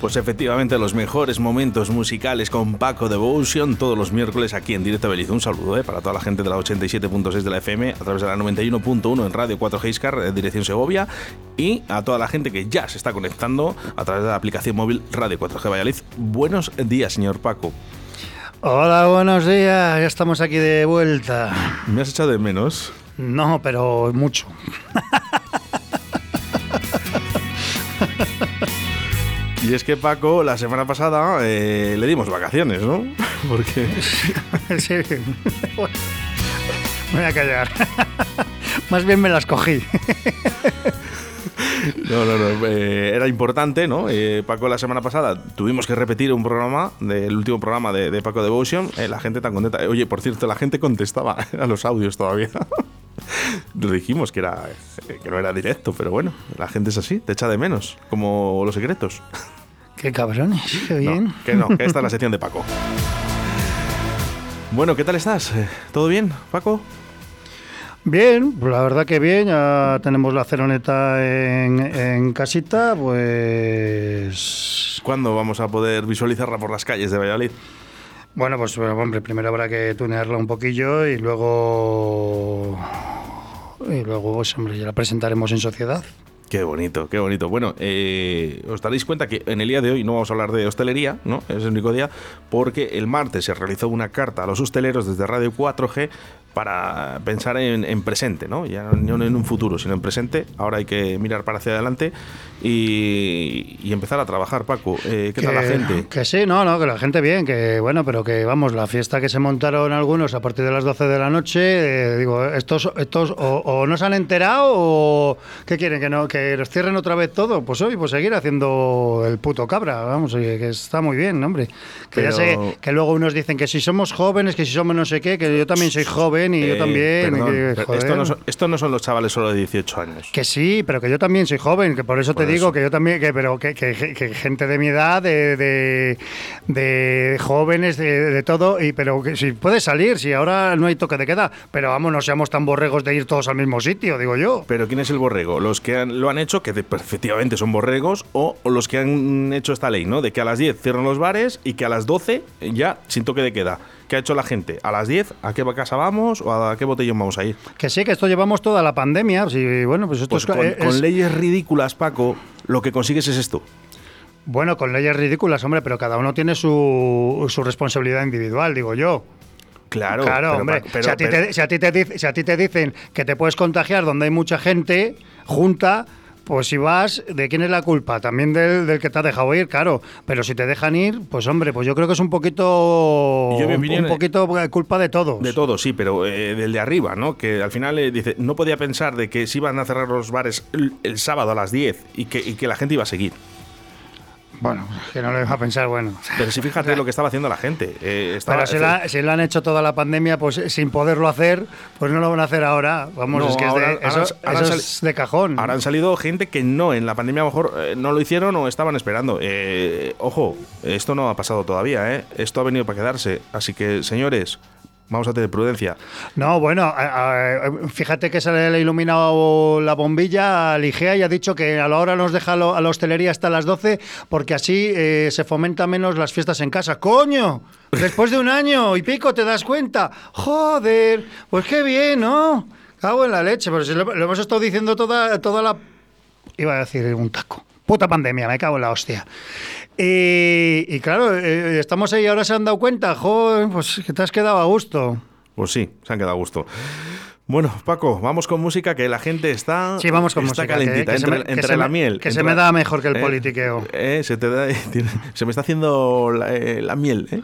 Pues efectivamente los mejores momentos musicales con Paco Devotion todos los miércoles aquí en Directo Beliz. Un saludo eh, para toda la gente de la 87.6 de la FM a través de la 91.1 en Radio 4G Iscar, eh, dirección Segovia y a toda la gente que ya se está conectando a través de la aplicación móvil Radio 4G Valladolid. Buenos días, señor Paco. Hola, buenos días. Ya estamos aquí de vuelta. ¿Me has echado de menos? No, pero mucho. Y es que Paco, la semana pasada eh, le dimos vacaciones, ¿no? Porque. sí. voy a callar. Más bien me las cogí. No, no, no. Eh, era importante, ¿no? Eh, Paco, la semana pasada tuvimos que repetir un programa, del último programa de, Paco Devotion. la gente tan contenta. Oye, por cierto, la gente contestaba a los audios todavía. Dijimos que, era, que no era directo, pero bueno, la gente es así, te echa de menos, como los secretos. Qué cabrones, qué bien. que no, que esta es la sección de Paco. Bueno, ¿qué tal estás? Eh, ¿Todo bien, Paco? Bien, pues la verdad que bien, ya tenemos la ceroneta en, en, casita, pues... ¿Cuándo vamos a poder visualizarla por las calles de Valladolid? Bueno, pues hombre, primero habrá que tunearla un poquillo y luego... Y luego, pues, hombre, ya la presentaremos en sociedad. Qué bonito, qué bonito. Bueno, eh, os daréis cuenta que en el día de hoy no vamos a hablar de hostelería, ¿no? Es el único día, porque el martes se realizó una carta a los hosteleros desde Radio 4G para pensar en, presente, ¿no? Ya no en un futuro, sino en presente. Ahora hay que mirar para hacia adelante y, empezar a trabajar, Paco. Eh, ¿Qué tal la gente? Que sí, no, no, que la gente bien, que bueno, pero que vamos, la fiesta que se montaron algunos a partir de las 12 de la noche, eh, digo, estos, estos o, no se han enterado o ¿qué quieren? ¿Que, no, que los cierren otra vez todo? Pues hoy, pues seguir haciendo el puto cabra, vamos, que está muy bien, hombre. Que ya sé que luego unos dicen que si somos jóvenes, que si somos no sé qué, que yo también soy joven y yo eh, también. esto, no son, los chavales solo de 18 años. Que sí, pero que yo también soy joven, que por eso te digo que yo también, que, pero que, gente de mi edad, de, de, jóvenes, de, todo, y pero que si puede salir, si ahora no hay toque de queda, pero vamos, no seamos tan borregos de ir todos al mismo sitio, digo yo. Pero ¿quién es el borrego? ¿Los que lo han hecho, que efectivamente son borregos, o, los que han hecho esta ley, ¿no? De que a las 10 cierran los bares y que a las 12 ya sin toque de queda. ¿Qué ha hecho la gente? ¿A las 10 a qué casa vamos o a qué botellón vamos a ir? Que sí, que esto llevamos toda la pandemia. y bueno, pues esto pues con, leyes ridículas, Paco, lo que consigues es esto. Bueno, con leyes ridículas, hombre, pero cada uno tiene su, su responsabilidad individual, digo yo. Claro, claro, hombre. si, a ti te, si, a ti te, si a ti te dicen que te puedes contagiar donde hay mucha gente junta, pues si vas, ¿de quién es la culpa? También del, que te ha dejado ir, claro. Pero si te dejan ir, pues hombre, pues yo creo que es un poquito. un poquito culpa de todos. De todos, sí, pero eh, del de arriba, ¿no? Que al final eh, dice, no podía pensar de que se iban a cerrar los bares el, sábado a las 10 y que, y que la gente iba a seguir. Bueno, que no lo deja pensar, bueno. Pero si fíjate lo que estaba haciendo la gente. Eh, Pero si, lo han hecho toda la pandemia, pues sin poderlo hacer, pues no lo van a hacer ahora. Vamos, es que es, de, cajón. Ahora han salido gente que no, en la pandemia a lo mejor eh, no lo hicieron o estaban esperando. Eh, ojo, esto no ha pasado todavía, ¿eh? Esto ha venido para quedarse. Así que, señores, Vamos a tener prudencia. No, bueno, fíjate que se le iluminado la bombilla a Ligea y ha dicho que a la hora nos deja a la hostelería hasta las 12 porque así eh, se fomenta menos las fiestas en casa. ¡Coño! Después de un año y pico te das cuenta. Joder, pues qué bien, ¿no? Cago en la leche, pero si lo, hemos estado diciendo toda, toda la... Iba a decir un taco. Puta pandemia, me cago en la hostia. Y, claro, eh, estamos ahí, ahora se han dado cuenta, joder, pues que te has quedado a gusto. Pues sí, se han quedado a gusto. Bueno, Paco, vamos con música que la gente está, sí, vamos con está calentita, entre, la miel. Que se me da mejor que el eh, politiqueo. Eh, se, me está haciendo la, miel.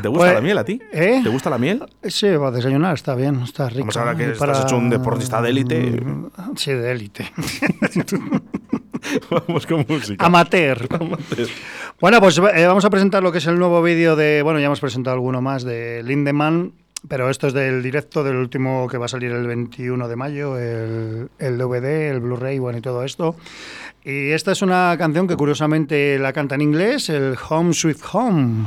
¿Te gusta pues, la miel a ti? ¿Te gusta la miel? Sí, va a desayunar, está bien, está rico. Vamos ahora que estás hecho un deportista de élite. Sí, de élite. vamos con música. Amateur. Bueno, pues eh, vamos a presentar lo que es el nuevo vídeo de. Bueno, ya hemos presentado alguno más de Lindemann. pero esto es del directo del último que va a salir el 21 de mayo, el, el DVD, el Blu-ray, bueno, y todo esto. Y esta es una canción que curiosamente la canta en inglés, el Home Sweet Home.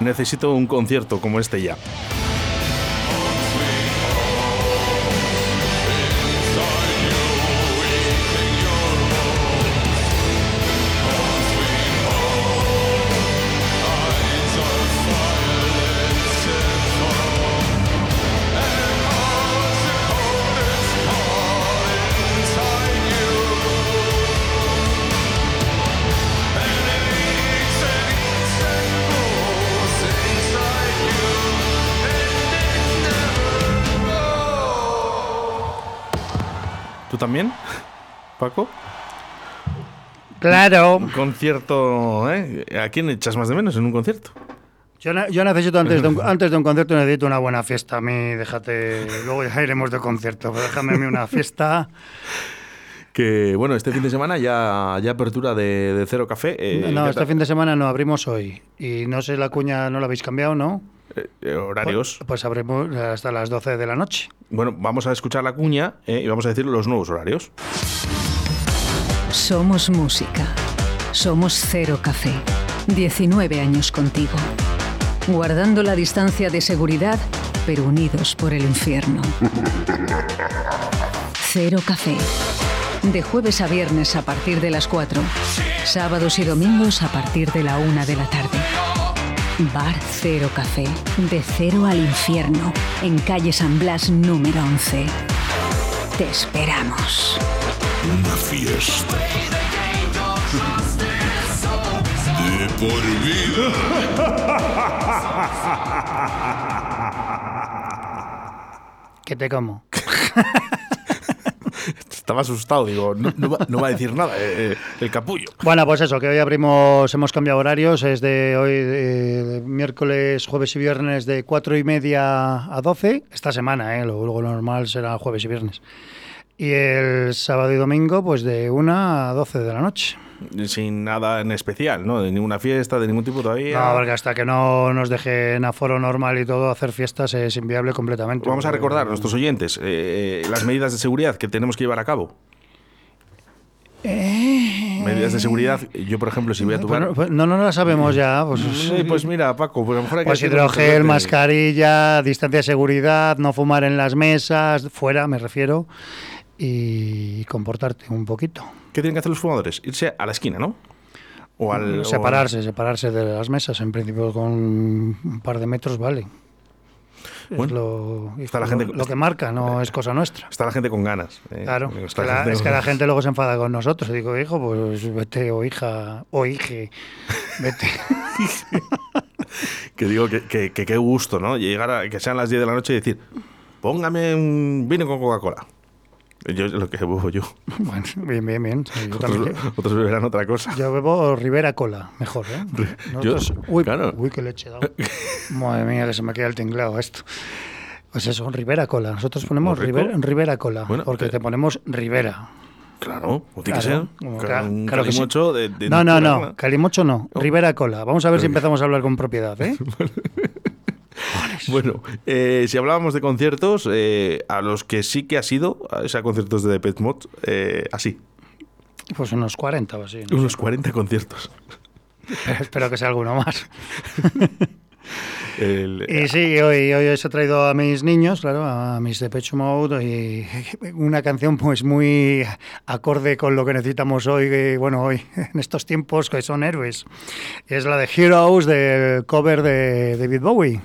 Necesito un concierto como este ya. También, Paco? Claro. Un concierto, ¿eh? ¿A quién echas más de menos en un concierto? Yo, ne- yo necesito antes de, un, antes de un concierto necesito una buena fiesta. A mí, déjate. Luego ya iremos de concierto. Pero déjame a mí una fiesta. Que bueno, este fin de semana ya, ya apertura de, de Cero Café. eh, no, ¿qué este fin de semana no abrimos hoy. Y no sé, la cuña no la habéis cambiado, ¿no? Eh, eh, horarios. Pues, pues abrimos hasta las 12 de la noche. Bueno, vamos a escuchar la cuña eh, y vamos a decir los nuevos horarios. Somos música. Somos Cero Café. 19 años contigo. Guardando la distancia de seguridad, pero unidos por el infierno. Cero Café. De jueves a viernes a partir de las 4. Sábados y domingos a partir de la 1 de la tarde. Bar Cero Café. De cero al infierno. En calle San Blas número 11. Te esperamos. Una fiesta. De por vida. Que te como. Estaba asustado, digo, no, va, a decir nada eh, eh, el capullo. Bueno, pues eso, que hoy abrimos, hemos cambiado horarios, es de hoy, miércoles, jueves y viernes de 4 y media a 12, esta semana, ¿eh? luego lo normal será jueves y viernes. Y el sábado y domingo, pues de 1 a 12 de la noche. Sin nada en especial, ¿no? De ninguna fiesta, de ningún tipo todavía. No, porque hasta que no nos dejen aforo normal y todo, hacer fiestas es inviable completamente. Vamos a recordar a nuestros oyentes eh, las medidas de seguridad que tenemos que llevar a cabo. Medidas de seguridad. Yo, por ejemplo, si voy a tu bar. Bueno, pues no, no las sabemos ya. Pues, Sí, pues mira, Paco, pues a lo mejor hay que Pues hidrogel, mascarilla, distancia de seguridad, no fumar en las mesas, fuera me refiero, y comportarte un poquito. ¿Qué tienen que hacer los fumadores? Irse a la esquina, ¿no? O al. o- separarse, separarse de las mesas, en principio con un par de metros vale. Es Bueno, lo, está la gente- lo que marca, no es cosa nuestra. Está la gente con ganas. eh. Claro, es que, la, gente es que la gente luego se enfada con nosotros. Y digo, hijo, pues vete, o hija, o hije, vete. Que digo que, que, que qué gusto, ¿no? Llegar a que sean las 10 de la noche y decir, póngame un vino con Coca-Cola. Yo lo que bebo yo. bueno, bien, bien, bien. Yo Otros, beberán otra cosa. Yo bebo Rivera Cola, mejor, ¿eh? Nosotros- uy, claro. uy, qué leche he dado. Madre mía, que se me queda el tinglado esto. Pues eso, Rivera Cola. Nosotros ponemos. Rivera, Rivera Cola, Bueno, porque eh, te ponemos Rivera. Claro, o tiene Claro, que ser. Un claro que sí. calimocho de, de No, no, no. Calimocho no, Rivera Cola. Vamos a ver si empezamos a hablar con propiedad, ¿eh? Bueno, eh, si hablábamos de conciertos, eh, a los que sí que ha sido, o sea, conciertos de Depeche Mode, eh, así, Pues unos 40 o así. ¿no? unos 40 conciertos. Espero que sea alguno más. El- Y sí, hoy, hoy os he traído a mis niños, claro, a mis Depeche Mode, y una canción pues muy acorde con lo que necesitamos hoy, que, bueno, hoy, en estos tiempos que son héroes. Es la de Heroes del cover de David Bowie.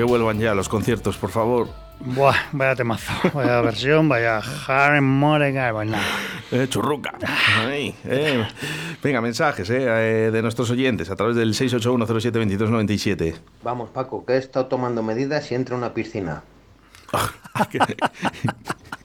Que vuelvan ya los conciertos, por favor. Buah, vaya temazo, vaya versión, vaya Harmonic, pues nada. Eh, churruca. Ay, eh. Venga, mensajes eh, eh, de nuestros oyentes a través del 681072297. Vamos, Paco, que he estado tomando medidas y entra a una piscina.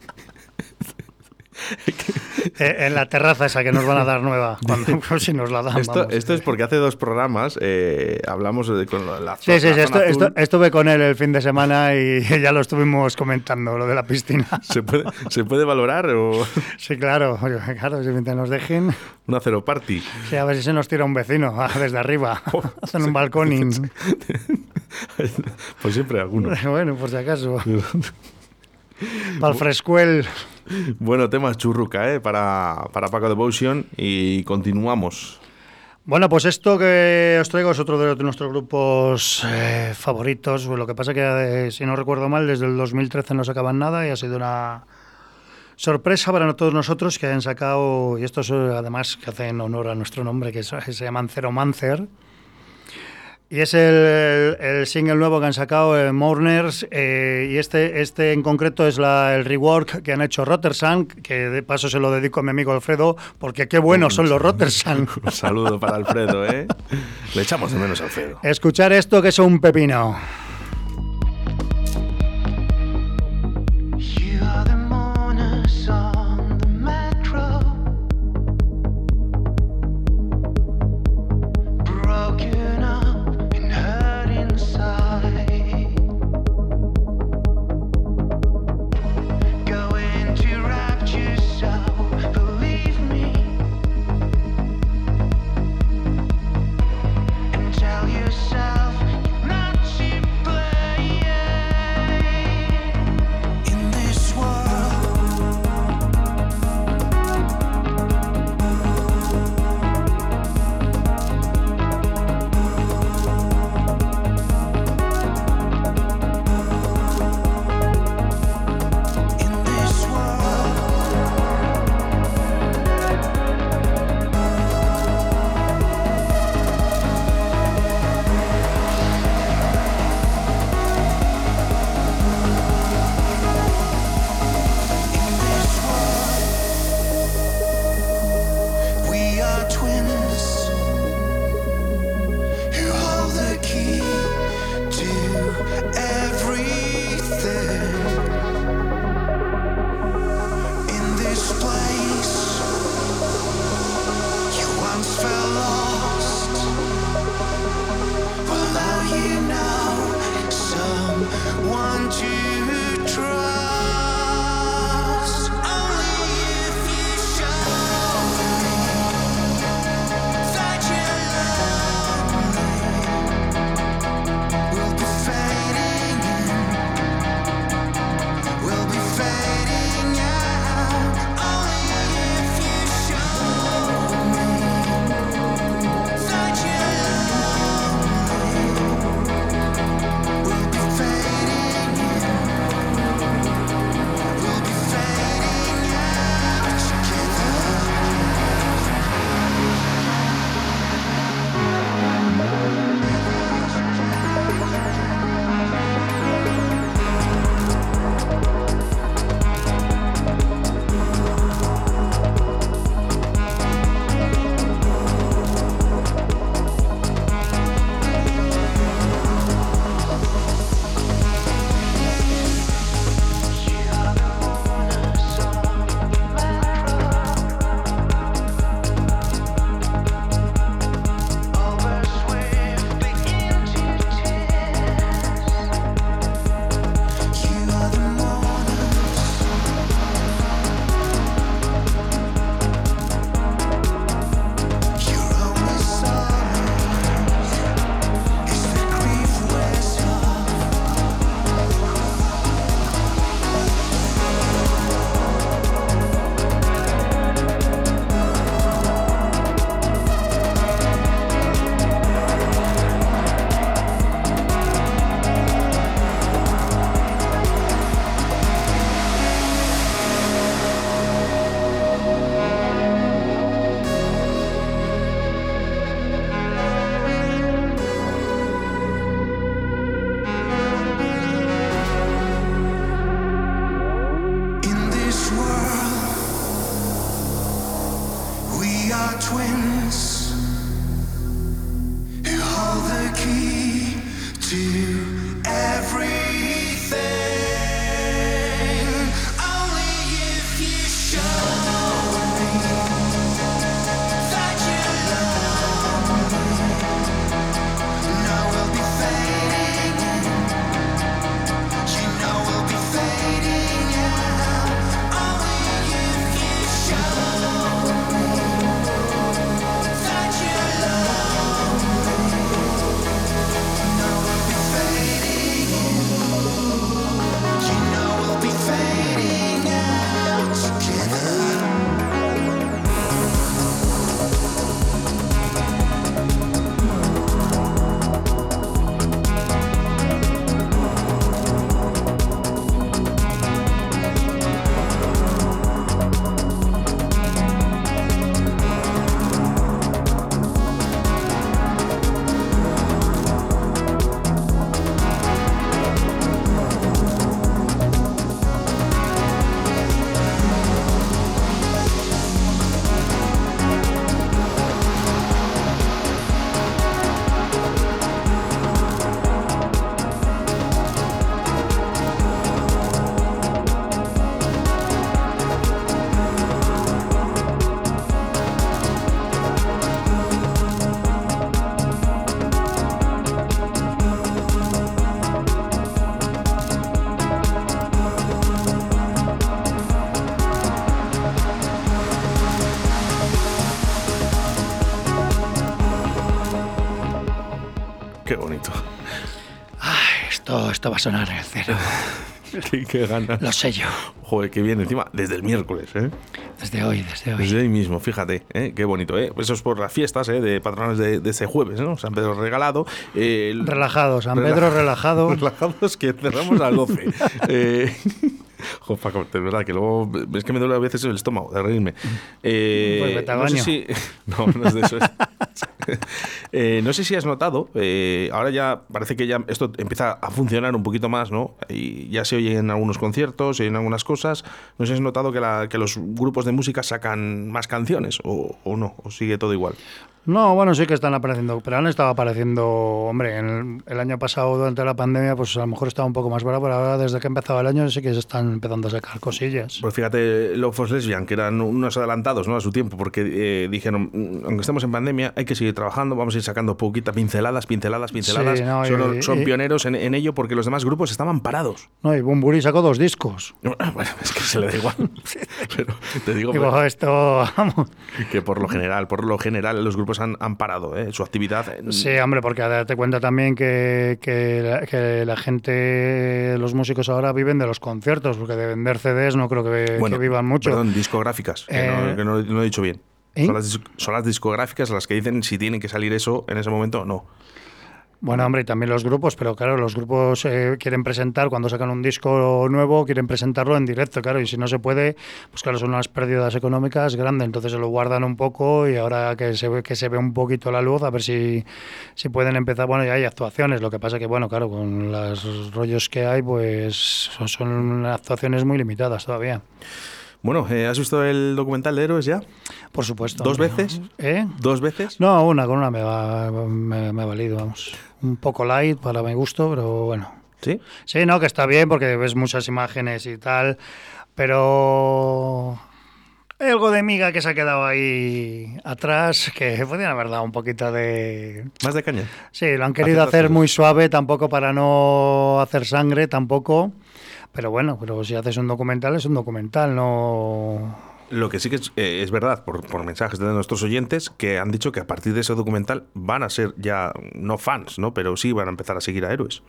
Eh, en la terraza esa que nos van a dar nueva, cuando, si nos la dan. Esto, vamos. esto es porque hace dos programas eh, hablamos de, con la, la Sí, sí, la sí, esto- zona esto- azul. estuve con él el fin de semana y ya lo estuvimos comentando, lo de la piscina. ¿Se puede, ¿Se puede valorar o Sí, claro, claro, si nos dejen, una cero party? sí, a ver si se nos tira un vecino ah, desde arriba, hacen un balcón y... Pues siempre alguno. Bueno, por si acaso. Para el frescuel. Bueno, temas churruca, ¿eh? Para, para Paco Devotion y continuamos. Bueno, pues esto que os traigo es otro de nuestros grupos eh, favoritos. Lo que pasa que, eh, si no recuerdo mal, desde el 2013 no sacaban nada y ha sido una sorpresa para todos nosotros que hayan sacado, y estos eh, además que hacen honor a nuestro nombre, que, se llaman Zero Mancer. Y es el, el single nuevo que han sacado, eh, Mourners, eh, y este, este en concreto es la, el rework que han hecho Rotterdam, que de paso se lo dedico a mi amigo Alfredo, porque qué buenos son los Rotterdam. Un saludo para Alfredo, ¿eh? Le echamos de menos a Alfredo. Escuchar esto que es un pepino. Esto, va a sonar en el cero. qué, qué ganas. Lo sé yo. Joder, qué bien. Encima, desde el miércoles, ¿eh? Desde hoy, desde hoy. Desde ahí mismo, fíjate, ¿eh? qué bonito, ¿eh? Eso es por las fiestas ¿eh? de patrones de, de este jueves, ¿no? San Pedro regalado. eh, el- Relajado, San Pedro relajado. Relajados que cerramos a las 12. eh, jo, Paco, de verdad que luego es que me duele a veces el estómago de reírme. Eh, Pues vete al no sé si. No, no es de eso. Eh, no sé si has notado, eh, ahora ya parece que ya esto empieza a funcionar un poquito más, ¿no? Y ya se oye en algunos conciertos y en algunas cosas. No sé si has notado que, la- que los grupos de música sacan más canciones o, o no, o sigue todo igual. No, bueno, sí que están apareciendo, pero han estado apareciendo, hombre, en el, el año pasado durante la pandemia, pues a lo mejor estaba un poco más barato, pero ahora desde que ha empezado el año sí que se están empezando a sacar cosillas. Pues fíjate, Love for Lesbian, que eran unos adelantados ¿no? a su tiempo, porque eh, dijeron, "Mm, aunque estemos en pandemia, hay que seguir trabajando, vamos a ir sacando poquitas pinceladas, pinceladas, pinceladas. Sí, no, son, y- son y- pioneros en, en ello porque los demás grupos estaban parados. No, y Bumburi sacó dos discos. Bueno, es que se le da igual. Pero te digo Digo, esto, vamos. que por lo general, por lo general, los grupos han, han parado ¿eh? su actividad. Sí, hombre, porque date cuenta también que, que, la, que la gente, los músicos ahora viven de los conciertos, porque de vender CDs no creo que, bueno, que vivan mucho. Perdón, discográficas, que, no, Eh, que no- no he dicho bien. ¿eh? Son, las, son las discográficas las que dicen si tienen que salir eso en ese momento o no. Bueno, hombre, y también los grupos, pero claro, los grupos eh, quieren presentar, cuando sacan un disco nuevo, quieren presentarlo en directo, claro, y si no se puede, pues claro, son unas pérdidas económicas grandes, entonces se lo guardan un poco y ahora que se ve, que se ve un poquito la luz, a ver si, si pueden empezar, bueno, ya hay actuaciones, lo que pasa que, bueno, claro, con los rollos que hay, pues son, son actuaciones muy limitadas todavía. Bueno, eh, ¿has visto el documental de Héroes ya? Por supuesto. ¿Dos veces? ¿Eh? ¿Dos veces? No, una, con una me, va, me, me ha valido, vamos. Un poco light para mi gusto, pero bueno. ¿Sí? Sí, no, que está bien porque ves muchas imágenes y tal, pero algo de miga que se ha quedado ahí atrás que podrían haber dado un poquito de... ¿Más de caña? Sí, lo han querido hacer muy suave, tampoco para no hacer sangre, tampoco. Pero bueno, pero si haces un documental es un documental, no... Lo que sí que es, eh, es verdad, por, por mensajes de nuestros oyentes, que han dicho que a partir de ese documental van a ser ya no fans, ¿no? Pero sí van a empezar a seguir a héroes.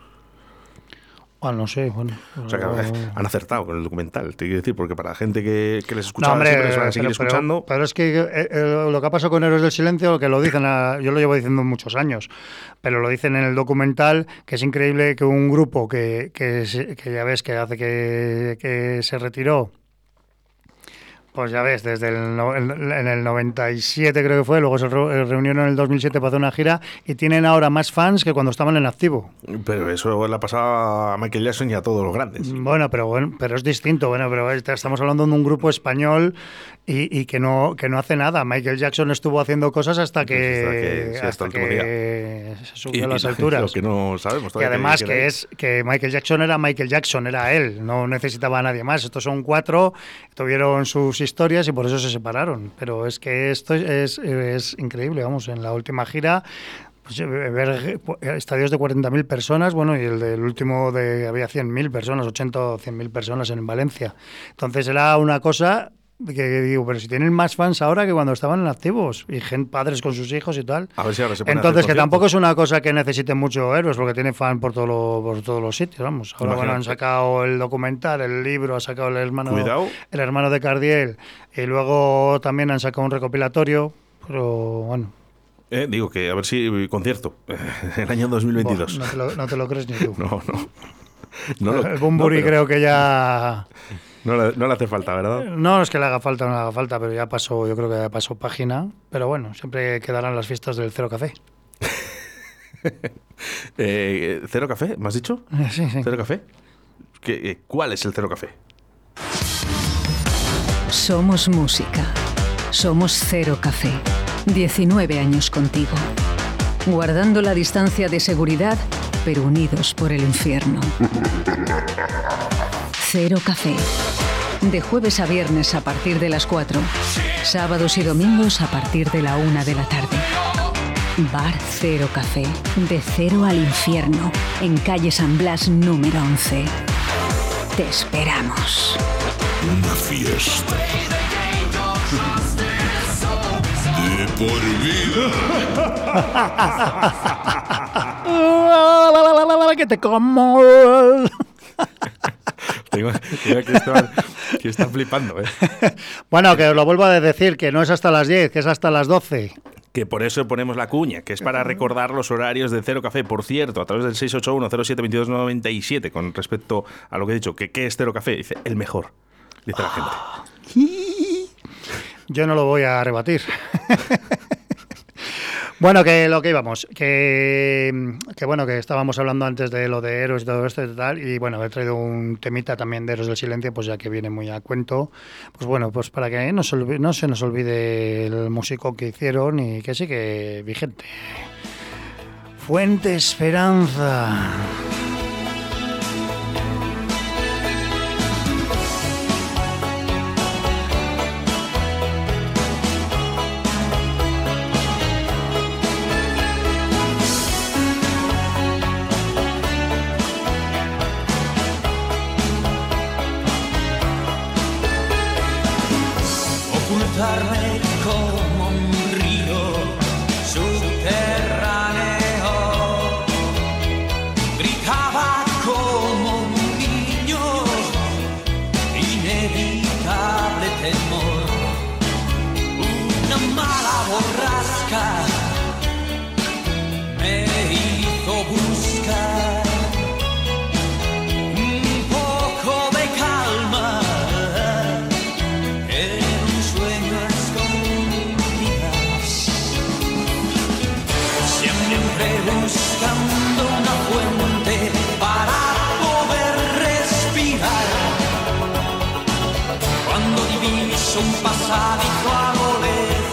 Ah, no sé, bueno. O sea que eh, han acertado con el documental, te quiero decir, porque para la gente que, que les escucha No, hombre, siempre les van a seguir pero, escuchando. pero es que eh, eh, lo que ha pasado con Héroes del Silencio, que lo dicen, a- yo lo llevo diciendo muchos años, pero lo dicen en el documental, que es increíble que un grupo que, que, que ya ves que hace que, que se retiró, pues ya ves, desde el, no- en el 97 creo que fue, luego se re- reunieron en el 2007 para hacer una gira y tienen ahora más fans que cuando estaban en activo. Pero eso le ha pasado a Michael Jackson y a todos los grandes. Bueno, pero bueno, pero es distinto. Bueno, pero est- estamos hablando de un grupo español y, y que no que no hace nada. Michael Jackson estuvo haciendo cosas hasta que Hasta que- sí, hasta que se subió Y- a las y alturas. Lo que no sabemos Y además que él. es que Michael Jackson era Michael Jackson, era él, no necesitaba a nadie más. Estos son cuatro, tuvieron sus historias y por eso se separaron. Pero es que esto es, es increíble, vamos, en la última gira pues, eh, ver eh, estadios de 40.000 personas, bueno, y el del último de había 100.000 personas, 80 o 100.000 personas en Valencia. Entonces era una cosa que digo, pero si tienen más fans ahora que cuando estaban en activos y gente, padres con sus hijos y tal. A ver si ahora se Entonces, que tampoco es una cosa que necesiten mucho héroes, porque tiene fan por, todo lo- por todos los sitios, vamos. Ahora, bueno, han sacado el documental, el libro, ha sacado el hermano, Cuidado. el hermano de Cardiel, y luego también han sacado un recopilatorio, pero bueno, Eh, digo que a ver si concierto el año 2022. no, te lo, no te lo crees ni tú. No, no. No, lo- el Bumburi no, pero creo que ya... no le, no le hace falta, ¿verdad? No es que le haga falta o no le haga falta, pero ya pasó, yo creo que ya pasó página. Pero bueno, siempre quedarán las fiestas del Cero Café. Eh, ¿Cero café? ¿Me has dicho? Sí, sí. ¿Cero café? ¿Qué, eh, ¿Cuál es el cero café? Somos música. Somos Cero Café. 19 años contigo. Guardando la distancia de seguridad, pero unidos por el infierno. Cero Café. De jueves a viernes a partir de las 4. Sábados y domingos a partir de la 1 de la tarde. Bar Cero Café. De cero al infierno. En calle San Blas número 11. Te esperamos. Una fiesta. De por vida. que te como. Tengo, tengo que, están flipando, ¿eh? Bueno, que os lo vuelvo a decir, que no es hasta las 10, que es hasta las 12. Que por eso ponemos la cuña, que es para recordar los horarios de Cero Café. Por cierto, a través del 681-07-2297, con respecto a lo que he dicho, que ¿qué es Cero Café? Dice, el mejor, dice la gente. Yo no lo voy a rebatir. Bueno, que lo que íbamos, que, que bueno, que estábamos hablando antes de lo de héroes y todo esto y tal, y bueno, he traído un temita también de Héroes del Silencio, pues ya que viene muy a cuento, pues bueno, pues para que no se, no se nos olvide el músico que hicieron y que sigue vigente. Fuente Esperanza. Diviso un pasadizo a lo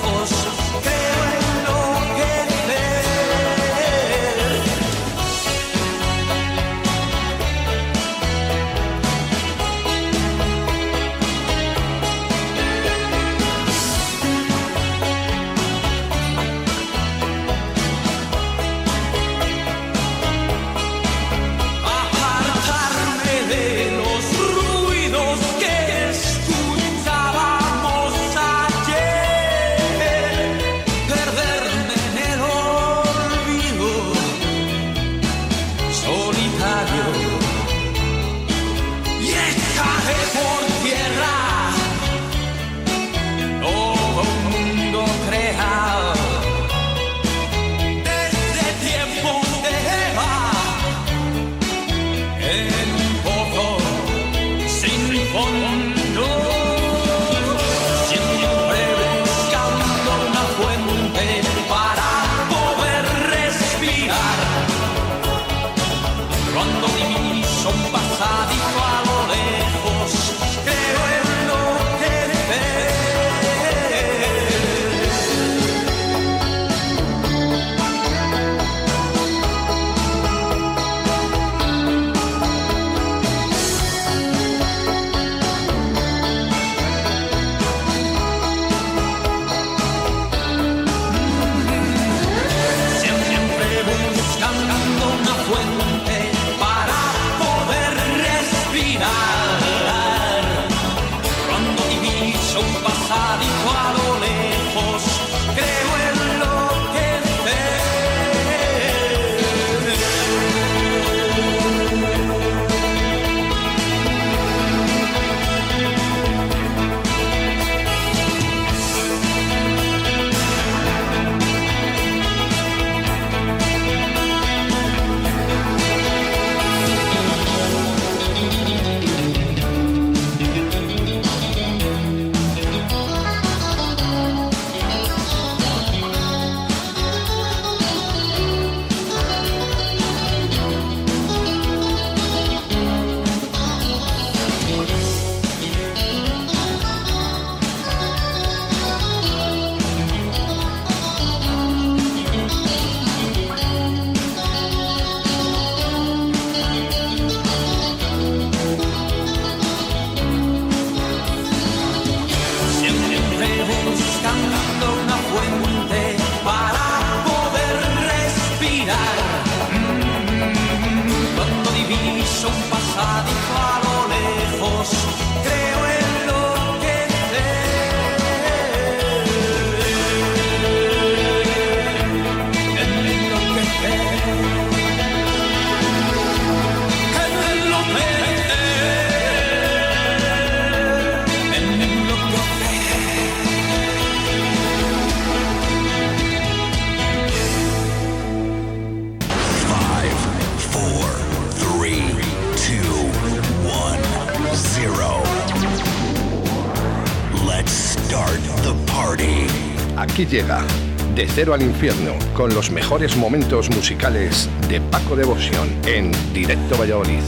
Cero al Infierno con los mejores momentos musicales de Paco Devoción en Directo Valladolid.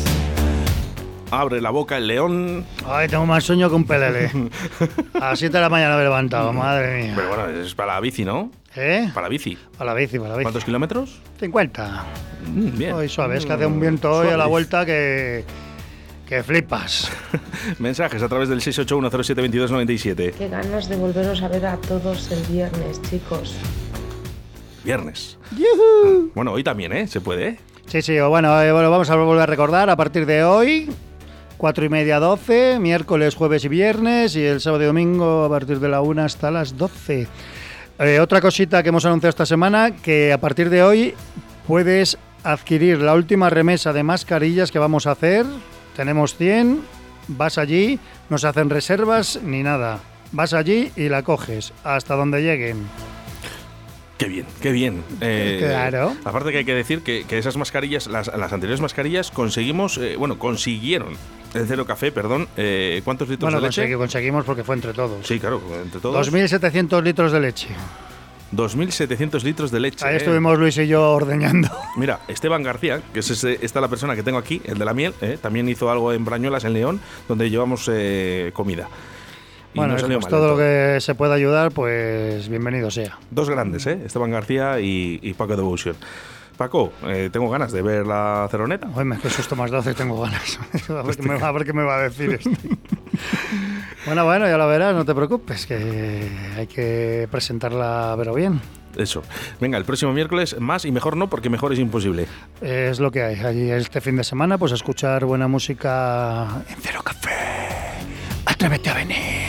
Abre la boca el león. Ay, tengo más sueño que un pelele. A las 7 de la mañana me he levantado, madre mía. Pero bueno, es para la bici, ¿no? ¿Eh? Para la bici. Para la bici, para la bici. ¿Cuántos kilómetros? 50. Mm, bien. Hoy suave, es que hace un viento hoy a la Suave. vuelta que, que flipas. Mensajes a través del 681072297. Qué ganas de volveros a ver a todos el viernes, chicos. Viernes. Bueno, hoy también, ¿eh? Se puede, ¿eh? Sí, sí, bueno, eh, bueno, vamos a volver a recordar a partir de hoy, 4 y media 12, miércoles, jueves y viernes, y el sábado y domingo a partir de la 1 hasta las 12. Eh, otra cosita que hemos anunciado esta semana, que a partir de hoy puedes adquirir la última remesa de mascarillas que vamos a hacer. Tenemos 100, vas allí, no se hacen reservas ni nada. Vas allí y la coges hasta donde lleguen. Qué bien, qué bien. Eh, Claro. Aparte que hay que decir que, que esas mascarillas, las, las anteriores mascarillas, conseguimos, eh, bueno, consiguieron el cero café, perdón, eh, ¿cuántos litros Bueno, de leche? consegui- conseguimos porque fue entre todos. Sí, claro, entre todos. 2.700 litros de leche. 2.700 litros de leche. Ahí eh. estuvimos Luis y yo ordeñando. Mira, Esteban García, que es esta la persona que tengo aquí, el de la miel, eh, también hizo algo en Brañuelas, en León, donde llevamos comida. Bueno, no pues todo lo que se pueda ayudar, pues bienvenido sea. Dos grandes, ¿eh? Esteban García y, y Paco Devotion. Paco, eh, tengo ganas de ver la ceroneta. Oye, qué susto más 12 tengo ganas. a, ver qué me, a ver qué me va a decir este. bueno, bueno, ya la verás, no te preocupes, que hay que presentarla, pero bien. Eso. Venga, el próximo miércoles más y mejor no, porque mejor es imposible. Es lo que hay. Allí este fin de semana, pues escuchar buena música en Cero Café. Atrévete a venir.